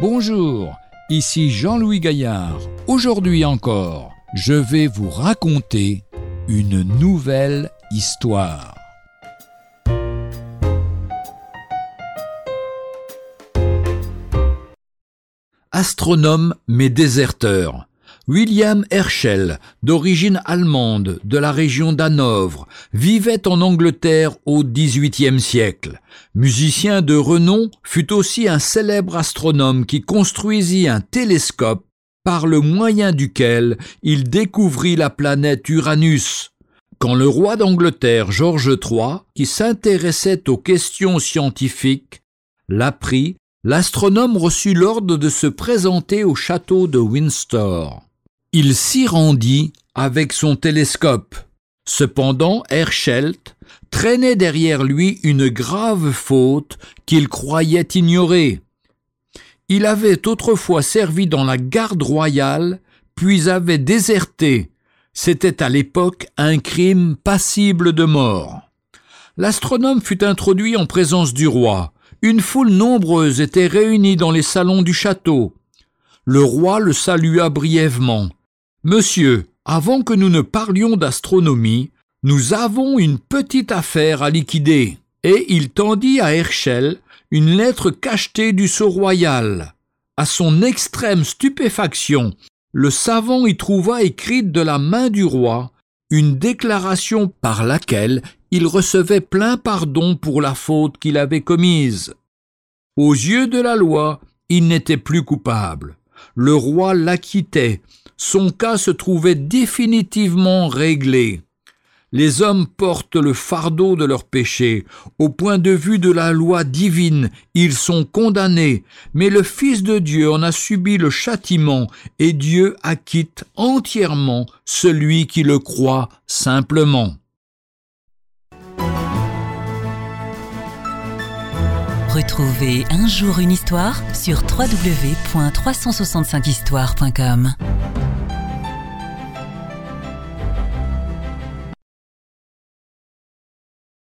Bonjour, ici Jean-Louis Gaillard. Aujourd'hui encore, je vais vous raconter une nouvelle histoire. Astronome mais déserteur. William Herschel, d'origine allemande, de la région d'Hanovre, vivait en Angleterre au XVIIIe siècle. Musicien de renom, fut aussi un célèbre astronome qui construisit un télescope par le moyen duquel il découvrit la planète Uranus. Quand le roi d'Angleterre George III, qui s'intéressait aux questions scientifiques, l'apprit, l'astronome reçut l'ordre de se présenter au château de Windsor. Il s'y rendit avec son télescope. Cependant, Herschel traînait derrière lui une grave faute qu'il croyait ignorer. Il avait autrefois servi dans la garde royale, puis avait déserté. C'était à l'époque un crime passible de mort. L'astronome fut introduit en présence du roi. Une foule nombreuse était réunie dans les salons du château. Le roi le salua brièvement. Monsieur, avant que nous ne parlions d'astronomie, nous avons une petite affaire à liquider. Et il tendit à Herschel une lettre cachetée du sceau royal. À son extrême stupéfaction, le savant y trouva écrite de la main du roi une déclaration par laquelle il recevait plein pardon pour la faute qu'il avait commise. Aux yeux de la loi, il n'était plus coupable. Le roi l'acquittait son cas se trouvait définitivement réglé. Les hommes portent le fardeau de leurs péchés. Au point de vue de la loi divine, ils sont condamnés, mais le Fils de Dieu en a subi le châtiment, et Dieu acquitte entièrement celui qui le croit simplement. Retrouvez un jour une histoire sur www.365histoire.com.